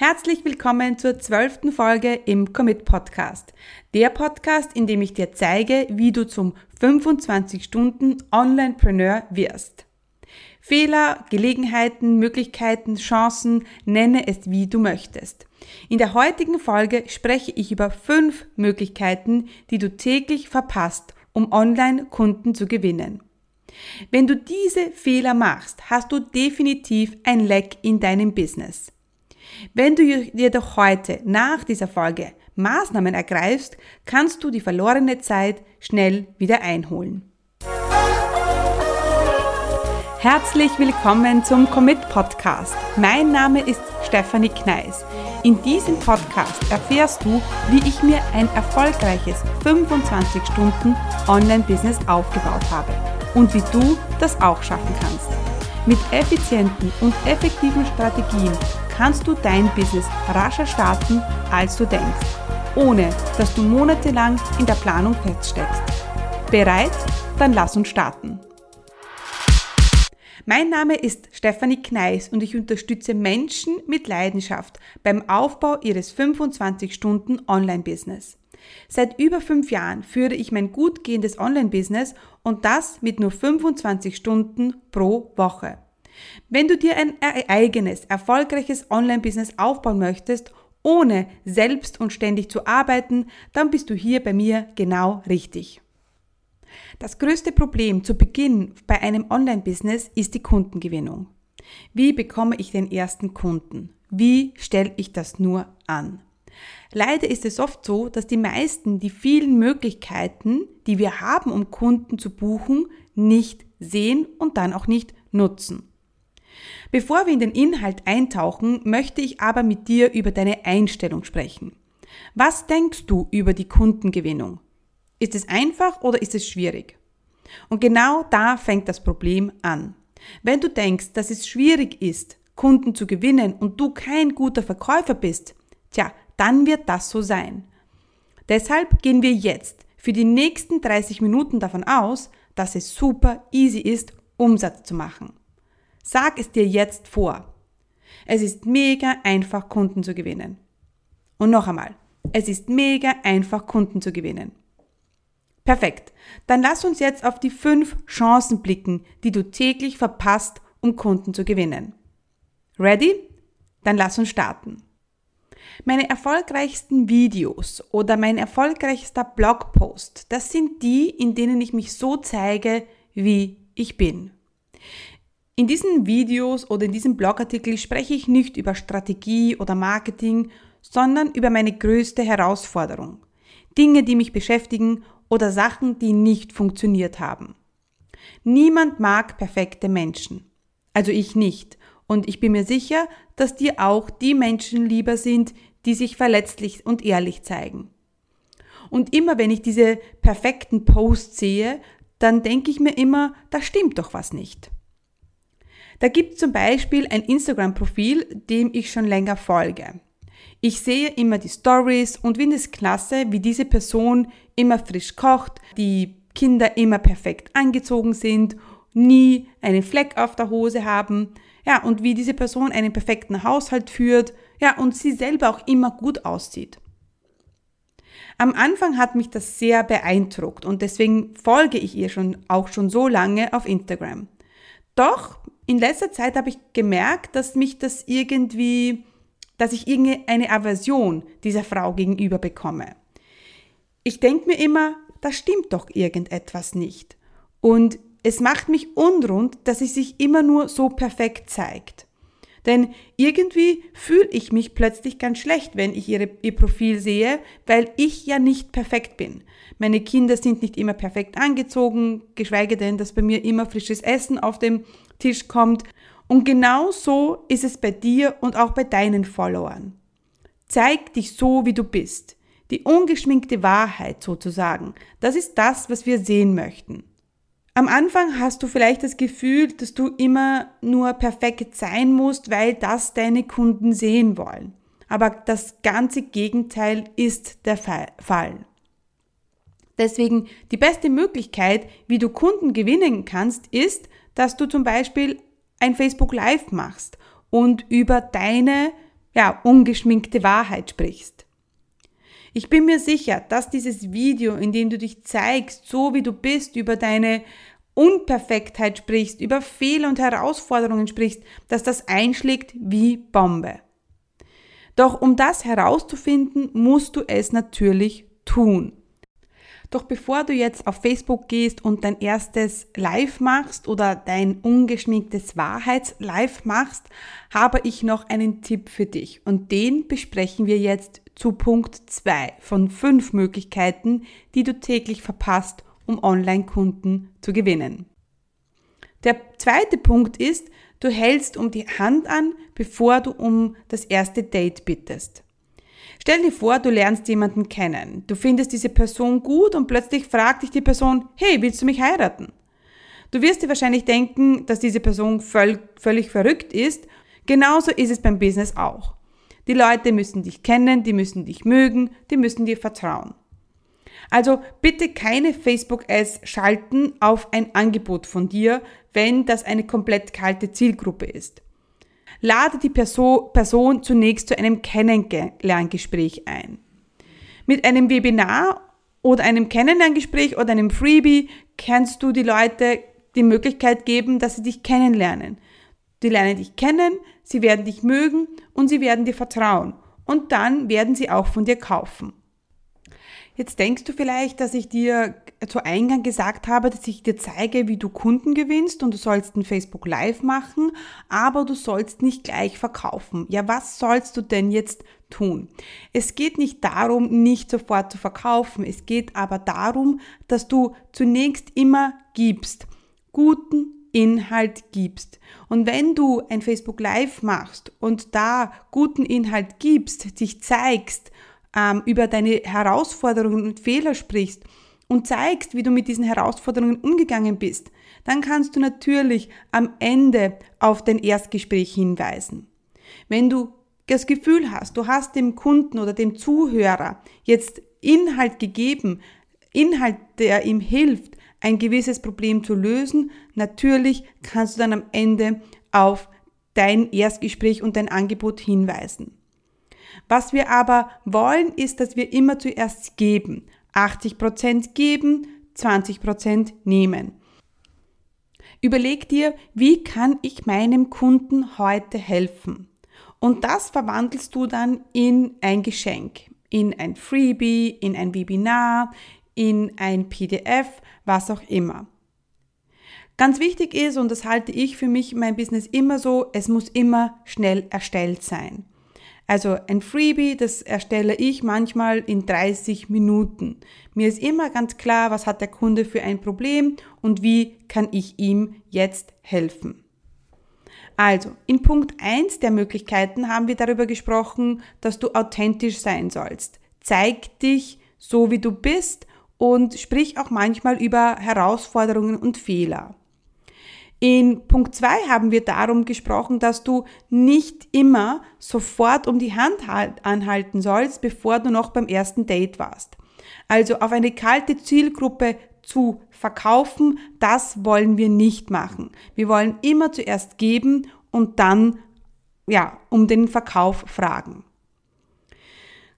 Herzlich willkommen zur zwölften Folge im Commit Podcast. Der Podcast, in dem ich dir zeige, wie du zum 25 Stunden Onlinepreneur wirst. Fehler, Gelegenheiten, Möglichkeiten, Chancen, nenne es wie du möchtest. In der heutigen Folge spreche ich über fünf Möglichkeiten, die du täglich verpasst, um Online-Kunden zu gewinnen. Wenn du diese Fehler machst, hast du definitiv ein Leck in deinem Business. Wenn du jedoch heute nach dieser Folge Maßnahmen ergreifst, kannst du die verlorene Zeit schnell wieder einholen. Herzlich willkommen zum Commit Podcast. Mein Name ist Stefanie Kneis. In diesem Podcast erfährst du, wie ich mir ein erfolgreiches 25 Stunden Online-Business aufgebaut habe und wie du das auch schaffen kannst. Mit effizienten und effektiven Strategien kannst du dein Business rascher starten, als du denkst, ohne dass du monatelang in der Planung feststeckst. Bereit? Dann lass uns starten. Mein Name ist Stefanie Kneis und ich unterstütze Menschen mit Leidenschaft beim Aufbau ihres 25-Stunden Online-Business. Seit über fünf Jahren führe ich mein gut gehendes Online-Business und das mit nur 25 Stunden pro Woche. Wenn du dir ein eigenes, erfolgreiches Online-Business aufbauen möchtest, ohne selbst und ständig zu arbeiten, dann bist du hier bei mir genau richtig. Das größte Problem zu Beginn bei einem Online-Business ist die Kundengewinnung. Wie bekomme ich den ersten Kunden? Wie stelle ich das nur an? Leider ist es oft so, dass die meisten die vielen Möglichkeiten, die wir haben, um Kunden zu buchen, nicht sehen und dann auch nicht nutzen. Bevor wir in den Inhalt eintauchen, möchte ich aber mit dir über deine Einstellung sprechen. Was denkst du über die Kundengewinnung? Ist es einfach oder ist es schwierig? Und genau da fängt das Problem an. Wenn du denkst, dass es schwierig ist, Kunden zu gewinnen und du kein guter Verkäufer bist, tja, dann wird das so sein. Deshalb gehen wir jetzt für die nächsten 30 Minuten davon aus, dass es super easy ist, Umsatz zu machen. Sag es dir jetzt vor. Es ist mega einfach, Kunden zu gewinnen. Und noch einmal, es ist mega einfach, Kunden zu gewinnen. Perfekt. Dann lass uns jetzt auf die fünf Chancen blicken, die du täglich verpasst, um Kunden zu gewinnen. Ready? Dann lass uns starten. Meine erfolgreichsten Videos oder mein erfolgreichster Blogpost, das sind die, in denen ich mich so zeige, wie ich bin. In diesen Videos oder in diesem Blogartikel spreche ich nicht über Strategie oder Marketing, sondern über meine größte Herausforderung. Dinge, die mich beschäftigen oder Sachen, die nicht funktioniert haben. Niemand mag perfekte Menschen. Also ich nicht. Und ich bin mir sicher, dass dir auch die Menschen lieber sind, die sich verletzlich und ehrlich zeigen. Und immer wenn ich diese perfekten Posts sehe, dann denke ich mir immer, da stimmt doch was nicht. Da gibt zum Beispiel ein Instagram-Profil, dem ich schon länger folge. Ich sehe immer die Stories und finde es klasse, wie diese Person immer frisch kocht, die Kinder immer perfekt angezogen sind, nie einen Fleck auf der Hose haben, ja, und wie diese Person einen perfekten Haushalt führt, ja, und sie selber auch immer gut aussieht. Am Anfang hat mich das sehr beeindruckt und deswegen folge ich ihr schon auch schon so lange auf Instagram. Doch in letzter Zeit habe ich gemerkt, dass mich das irgendwie, dass ich irgendeine Aversion dieser Frau gegenüber bekomme. Ich denke mir immer, da stimmt doch irgendetwas nicht. Und es macht mich unrund, dass sie sich immer nur so perfekt zeigt. Denn irgendwie fühle ich mich plötzlich ganz schlecht, wenn ich ihre, ihr Profil sehe, weil ich ja nicht perfekt bin. Meine Kinder sind nicht immer perfekt angezogen, geschweige denn, dass bei mir immer frisches Essen auf dem Tisch kommt. Und genau so ist es bei dir und auch bei deinen Followern. Zeig dich so, wie du bist. Die ungeschminkte Wahrheit sozusagen. Das ist das, was wir sehen möchten. Am Anfang hast du vielleicht das Gefühl, dass du immer nur perfekt sein musst, weil das deine Kunden sehen wollen. Aber das ganze Gegenteil ist der Fall. Deswegen die beste Möglichkeit, wie du Kunden gewinnen kannst, ist, dass du zum Beispiel ein Facebook Live machst und über deine ja, ungeschminkte Wahrheit sprichst. Ich bin mir sicher, dass dieses Video, in dem du dich zeigst, so wie du bist, über deine Unperfektheit sprichst, über Fehler und Herausforderungen sprichst, dass das einschlägt wie Bombe. Doch um das herauszufinden, musst du es natürlich tun. Doch bevor du jetzt auf Facebook gehst und dein erstes Live machst oder dein ungeschminktes Wahrheits-Live machst, habe ich noch einen Tipp für dich und den besprechen wir jetzt zu Punkt 2 von 5 Möglichkeiten, die du täglich verpasst, um Online-Kunden zu gewinnen. Der zweite Punkt ist, du hältst um die Hand an, bevor du um das erste Date bittest. Stell dir vor, du lernst jemanden kennen. Du findest diese Person gut und plötzlich fragt dich die Person, hey, willst du mich heiraten? Du wirst dir wahrscheinlich denken, dass diese Person völ völlig verrückt ist. Genauso ist es beim Business auch. Die Leute müssen dich kennen, die müssen dich mögen, die müssen dir vertrauen. Also bitte keine Facebook-Ads schalten auf ein Angebot von dir, wenn das eine komplett kalte Zielgruppe ist. Lade die Person, Person zunächst zu einem Kennenlerngespräch ein. Mit einem Webinar oder einem Kennenlerngespräch oder einem Freebie kannst du die Leute die Möglichkeit geben, dass sie dich kennenlernen. Die lernen dich kennen, sie werden dich mögen und sie werden dir vertrauen. Und dann werden sie auch von dir kaufen. Jetzt denkst du vielleicht, dass ich dir zu Eingang gesagt habe, dass ich dir zeige, wie du Kunden gewinnst und du sollst ein Facebook Live machen, aber du sollst nicht gleich verkaufen. Ja, was sollst du denn jetzt tun? Es geht nicht darum, nicht sofort zu verkaufen. Es geht aber darum, dass du zunächst immer gibst. Guten Inhalt gibst. Und wenn du ein Facebook Live machst und da guten Inhalt gibst, dich zeigst, ähm, über deine Herausforderungen und Fehler sprichst und zeigst, wie du mit diesen Herausforderungen umgegangen bist, dann kannst du natürlich am Ende auf dein Erstgespräch hinweisen. Wenn du das Gefühl hast, du hast dem Kunden oder dem Zuhörer jetzt Inhalt gegeben, Inhalt, der ihm hilft, ein gewisses Problem zu lösen, natürlich kannst du dann am Ende auf dein Erstgespräch und dein Angebot hinweisen. Was wir aber wollen, ist, dass wir immer zuerst geben. 80% geben, 20% nehmen. Überleg dir, wie kann ich meinem Kunden heute helfen? Und das verwandelst du dann in ein Geschenk, in ein Freebie, in ein Webinar, in ein PDF, was auch immer. Ganz wichtig ist, und das halte ich für mich mein Business immer so, es muss immer schnell erstellt sein. Also ein Freebie, das erstelle ich manchmal in 30 Minuten. Mir ist immer ganz klar, was hat der Kunde für ein Problem und wie kann ich ihm jetzt helfen. Also, in Punkt 1 der Möglichkeiten haben wir darüber gesprochen, dass du authentisch sein sollst. Zeig dich so, wie du bist und sprich auch manchmal über Herausforderungen und Fehler. In Punkt 2 haben wir darum gesprochen, dass du nicht immer sofort um die Hand halt anhalten sollst, bevor du noch beim ersten Date warst. Also auf eine kalte Zielgruppe zu verkaufen, das wollen wir nicht machen. Wir wollen immer zuerst geben und dann, ja, um den Verkauf fragen.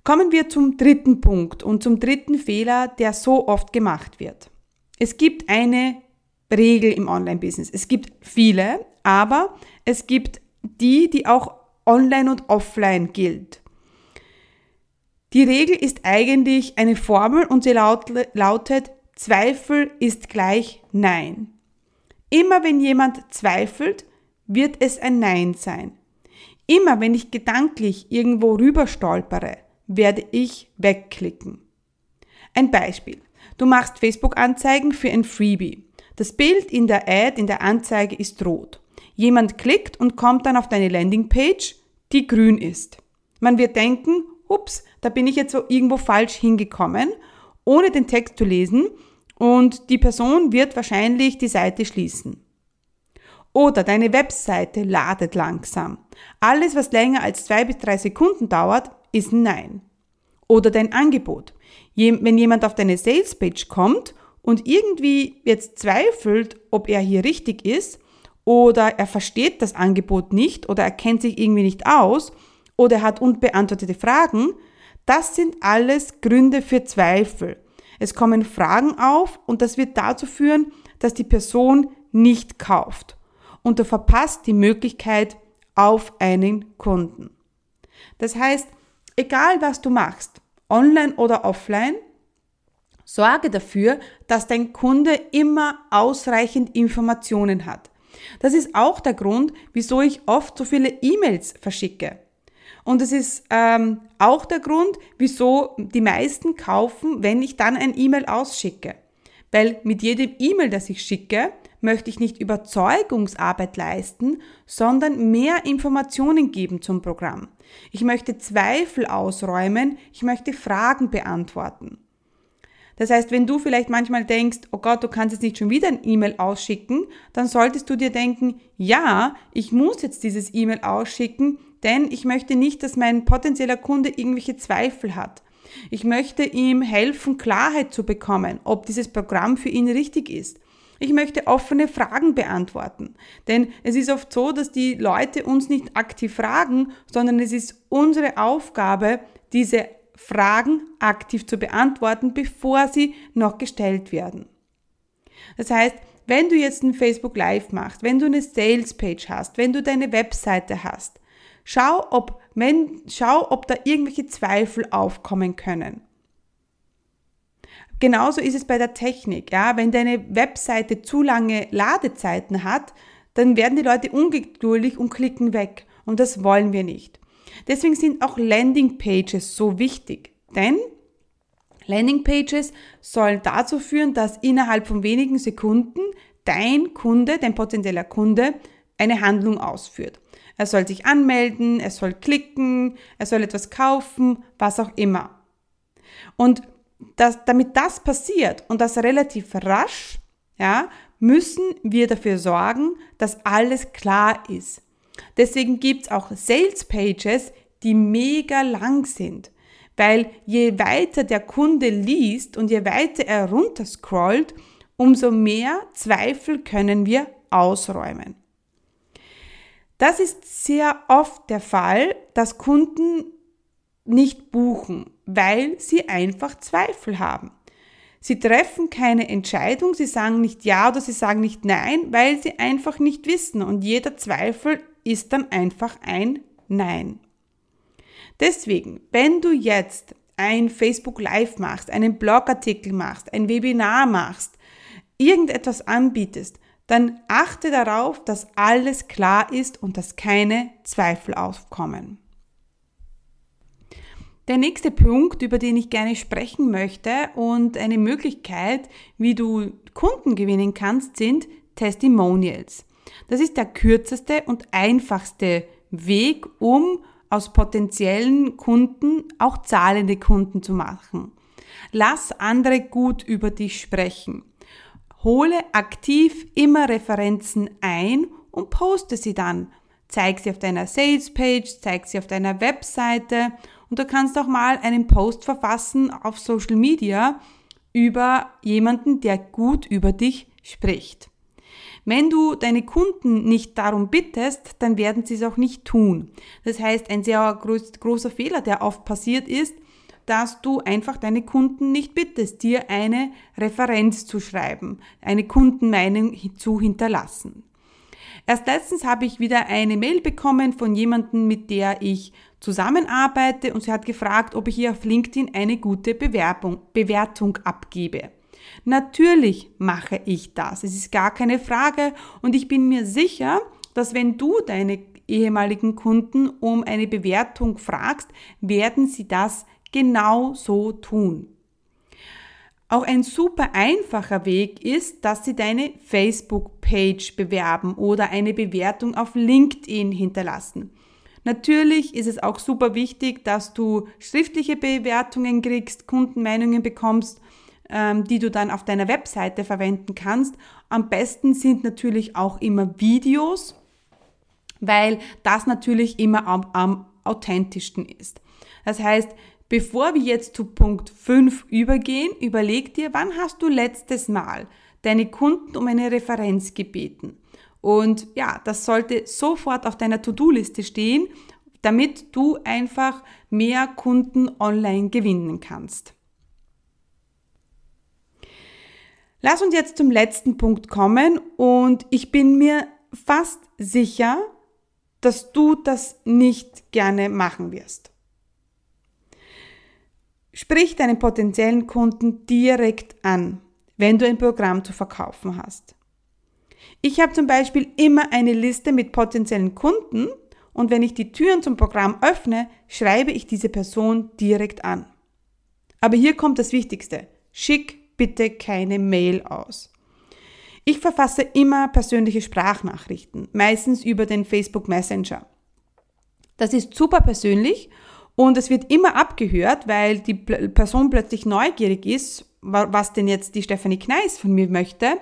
Kommen wir zum dritten Punkt und zum dritten Fehler, der so oft gemacht wird. Es gibt eine Regel im Online-Business. Es gibt viele, aber es gibt die, die auch online und offline gilt. Die Regel ist eigentlich eine Formel und sie lautet, Zweifel ist gleich Nein. Immer wenn jemand zweifelt, wird es ein Nein sein. Immer wenn ich gedanklich irgendwo rüber stolpere, werde ich wegklicken. Ein Beispiel. Du machst Facebook-Anzeigen für ein Freebie. Das Bild in der Ad, in der Anzeige ist rot. Jemand klickt und kommt dann auf deine Landingpage, die grün ist. Man wird denken, ups, da bin ich jetzt so irgendwo falsch hingekommen, ohne den Text zu lesen und die Person wird wahrscheinlich die Seite schließen. Oder deine Webseite ladet langsam. Alles, was länger als zwei bis drei Sekunden dauert, ist ein Nein. Oder dein Angebot. Wenn jemand auf deine Salespage kommt und irgendwie jetzt zweifelt, ob er hier richtig ist oder er versteht das Angebot nicht oder er kennt sich irgendwie nicht aus oder er hat unbeantwortete Fragen, das sind alles Gründe für Zweifel. Es kommen Fragen auf und das wird dazu führen, dass die Person nicht kauft und du verpasst die Möglichkeit auf einen Kunden. Das heißt, egal was du machst, online oder offline, sorge dafür, dass dein Kunde immer ausreichend Informationen hat. Das ist auch der Grund, wieso ich oft so viele E-Mails verschicke. Und es ist ähm, auch der Grund, wieso die meisten kaufen, wenn ich dann ein E-Mail ausschicke. Weil mit jedem E-Mail, das ich schicke, möchte ich nicht Überzeugungsarbeit leisten, sondern mehr Informationen geben zum Programm. Ich möchte Zweifel ausräumen, ich möchte Fragen beantworten. Das heißt, wenn du vielleicht manchmal denkst, oh Gott, du kannst jetzt nicht schon wieder ein E-Mail ausschicken, dann solltest du dir denken, ja, ich muss jetzt dieses E-Mail ausschicken, denn ich möchte nicht, dass mein potenzieller Kunde irgendwelche Zweifel hat. Ich möchte ihm helfen, Klarheit zu bekommen, ob dieses Programm für ihn richtig ist. Ich möchte offene Fragen beantworten. Denn es ist oft so, dass die Leute uns nicht aktiv fragen, sondern es ist unsere Aufgabe, diese Fragen aktiv zu beantworten, bevor sie noch gestellt werden. Das heißt, wenn du jetzt ein Facebook Live machst, wenn du eine Sales Page hast, wenn du deine Webseite hast, schau, ob, wenn, schau, ob da irgendwelche Zweifel aufkommen können. Genauso ist es bei der Technik. Ja? Wenn deine Webseite zu lange Ladezeiten hat, dann werden die Leute ungeduldig und klicken weg. Und das wollen wir nicht. Deswegen sind auch Landingpages so wichtig. Denn Landingpages sollen dazu führen, dass innerhalb von wenigen Sekunden dein Kunde, dein potenzieller Kunde, eine Handlung ausführt. Er soll sich anmelden, er soll klicken, er soll etwas kaufen, was auch immer. Und das, damit das passiert und das relativ rasch, ja, müssen wir dafür sorgen, dass alles klar ist. Deswegen gibt's auch Sales Pages, die mega lang sind. Weil je weiter der Kunde liest und je weiter er runterscrollt, umso mehr Zweifel können wir ausräumen. Das ist sehr oft der Fall, dass Kunden nicht buchen, weil sie einfach Zweifel haben. Sie treffen keine Entscheidung, sie sagen nicht ja oder sie sagen nicht nein, weil sie einfach nicht wissen und jeder Zweifel ist dann einfach ein Nein. Deswegen, wenn du jetzt ein Facebook Live machst, einen Blogartikel machst, ein Webinar machst, irgendetwas anbietest, dann achte darauf, dass alles klar ist und dass keine Zweifel aufkommen. Der nächste Punkt, über den ich gerne sprechen möchte und eine Möglichkeit, wie du Kunden gewinnen kannst, sind Testimonials. Das ist der kürzeste und einfachste Weg, um aus potenziellen Kunden auch zahlende Kunden zu machen. Lass andere gut über dich sprechen. Hole aktiv immer Referenzen ein und poste sie dann. Zeig sie auf deiner Sales Page, zeig sie auf deiner Webseite und du kannst auch mal einen Post verfassen auf Social Media über jemanden, der gut über dich spricht. Wenn du deine Kunden nicht darum bittest, dann werden sie es auch nicht tun. Das heißt, ein sehr groß, großer Fehler, der oft passiert ist, dass du einfach deine Kunden nicht bittest, dir eine Referenz zu schreiben, eine Kundenmeinung zu hinterlassen. Erst letztens habe ich wieder eine Mail bekommen von jemandem, mit der ich zusammenarbeite und sie hat gefragt, ob ich ihr auf LinkedIn eine gute Bewerbung, Bewertung abgebe. Natürlich mache ich das. Es ist gar keine Frage und ich bin mir sicher, dass wenn du deine ehemaligen Kunden um eine Bewertung fragst, werden sie das genau so tun. Auch ein super einfacher Weg ist, dass Sie deine Facebook-Page bewerben oder eine Bewertung auf LinkedIn hinterlassen. Natürlich ist es auch super wichtig, dass du schriftliche Bewertungen kriegst, Kundenmeinungen bekommst, die du dann auf deiner Webseite verwenden kannst. Am besten sind natürlich auch immer Videos, weil das natürlich immer am, am authentischsten ist. Das heißt, Bevor wir jetzt zu Punkt 5 übergehen, überleg dir, wann hast du letztes Mal deine Kunden um eine Referenz gebeten? Und ja, das sollte sofort auf deiner To-Do-Liste stehen, damit du einfach mehr Kunden online gewinnen kannst. Lass uns jetzt zum letzten Punkt kommen und ich bin mir fast sicher, dass du das nicht gerne machen wirst. Sprich deinen potenziellen Kunden direkt an, wenn du ein Programm zu verkaufen hast. Ich habe zum Beispiel immer eine Liste mit potenziellen Kunden und wenn ich die Türen zum Programm öffne, schreibe ich diese Person direkt an. Aber hier kommt das Wichtigste. Schick bitte keine Mail aus. Ich verfasse immer persönliche Sprachnachrichten, meistens über den Facebook Messenger. Das ist super persönlich und es wird immer abgehört, weil die Person plötzlich neugierig ist, was denn jetzt die Stefanie Kneis von mir möchte.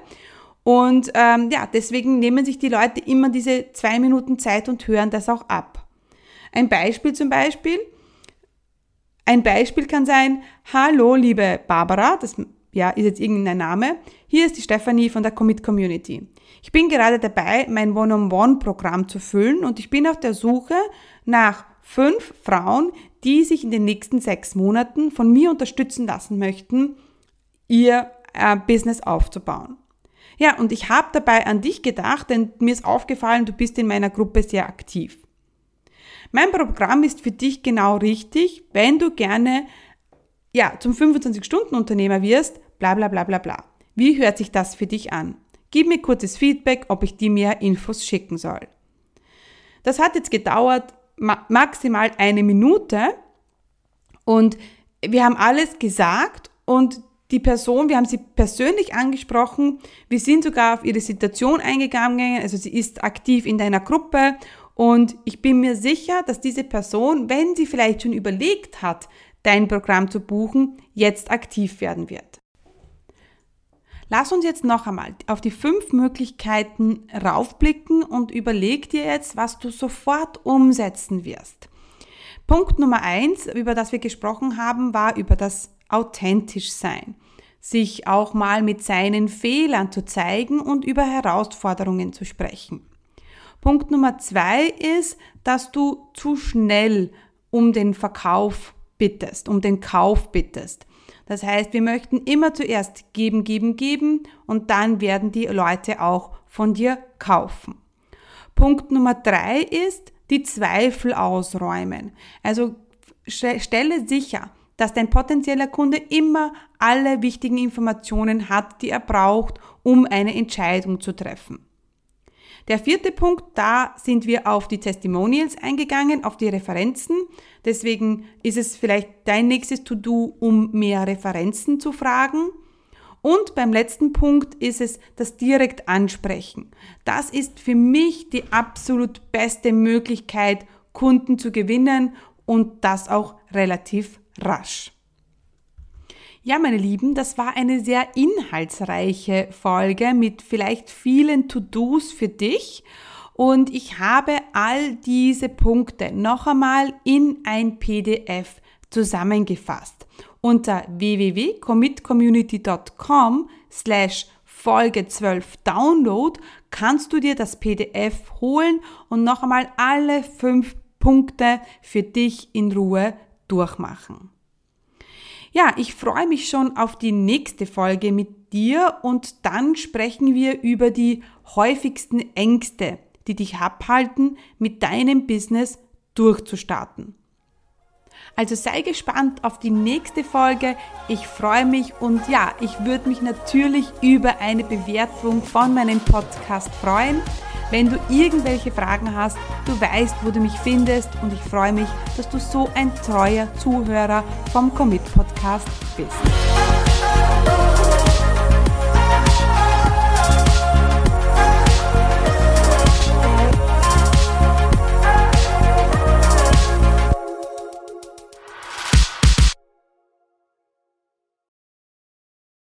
Und ähm, ja, deswegen nehmen sich die Leute immer diese zwei Minuten Zeit und hören das auch ab. Ein Beispiel zum Beispiel. Ein Beispiel kann sein, hallo liebe Barbara, das ja, ist jetzt irgendein Name. Hier ist die Stefanie von der Commit Community. Ich bin gerade dabei, mein One-on-One-Programm zu füllen und ich bin auf der Suche nach fünf Frauen, die sich in den nächsten sechs Monaten von mir unterstützen lassen möchten, ihr äh, Business aufzubauen. Ja, und ich habe dabei an dich gedacht, denn mir ist aufgefallen, du bist in meiner Gruppe sehr aktiv. Mein Programm ist für dich genau richtig, wenn du gerne ja, zum 25-Stunden-Unternehmer wirst, bla bla bla bla bla. Wie hört sich das für dich an? Gib mir kurzes Feedback, ob ich dir mehr Infos schicken soll. Das hat jetzt gedauert ma maximal eine Minute und wir haben alles gesagt und die Person, wir haben sie persönlich angesprochen, wir sind sogar auf ihre Situation eingegangen, also sie ist aktiv in deiner Gruppe und ich bin mir sicher, dass diese Person, wenn sie vielleicht schon überlegt hat, dein Programm zu buchen, jetzt aktiv werden wird. Lass uns jetzt noch einmal auf die fünf Möglichkeiten raufblicken und überleg dir jetzt, was du sofort umsetzen wirst. Punkt Nummer eins, über das wir gesprochen haben, war über das authentisch sein. Sich auch mal mit seinen Fehlern zu zeigen und über Herausforderungen zu sprechen. Punkt Nummer zwei ist, dass du zu schnell um den Verkauf bittest, um den Kauf bittest. Das heißt, wir möchten immer zuerst geben, geben, geben und dann werden die Leute auch von dir kaufen. Punkt Nummer drei ist die Zweifel ausräumen. Also stelle sicher, dass dein potenzieller Kunde immer alle wichtigen Informationen hat, die er braucht, um eine Entscheidung zu treffen. Der vierte Punkt, da sind wir auf die Testimonials eingegangen, auf die Referenzen. Deswegen ist es vielleicht dein nächstes To-Do, um mehr Referenzen zu fragen. Und beim letzten Punkt ist es das direkt ansprechen. Das ist für mich die absolut beste Möglichkeit, Kunden zu gewinnen und das auch relativ rasch. Ja, meine Lieben, das war eine sehr inhaltsreiche Folge mit vielleicht vielen To-Dos für dich. Und ich habe all diese Punkte noch einmal in ein PDF zusammengefasst. Unter www.commitcommunity.com slash Folge 12 Download kannst du dir das PDF holen und noch einmal alle fünf Punkte für dich in Ruhe durchmachen. Ja, ich freue mich schon auf die nächste Folge mit dir und dann sprechen wir über die häufigsten Ängste, die dich abhalten, mit deinem Business durchzustarten. Also sei gespannt auf die nächste Folge. Ich freue mich und ja, ich würde mich natürlich über eine Bewertung von meinem Podcast freuen. Wenn du irgendwelche Fragen hast, du weißt, wo du mich findest und ich freue mich, dass du so ein treuer Zuhörer vom Commit Podcast bist.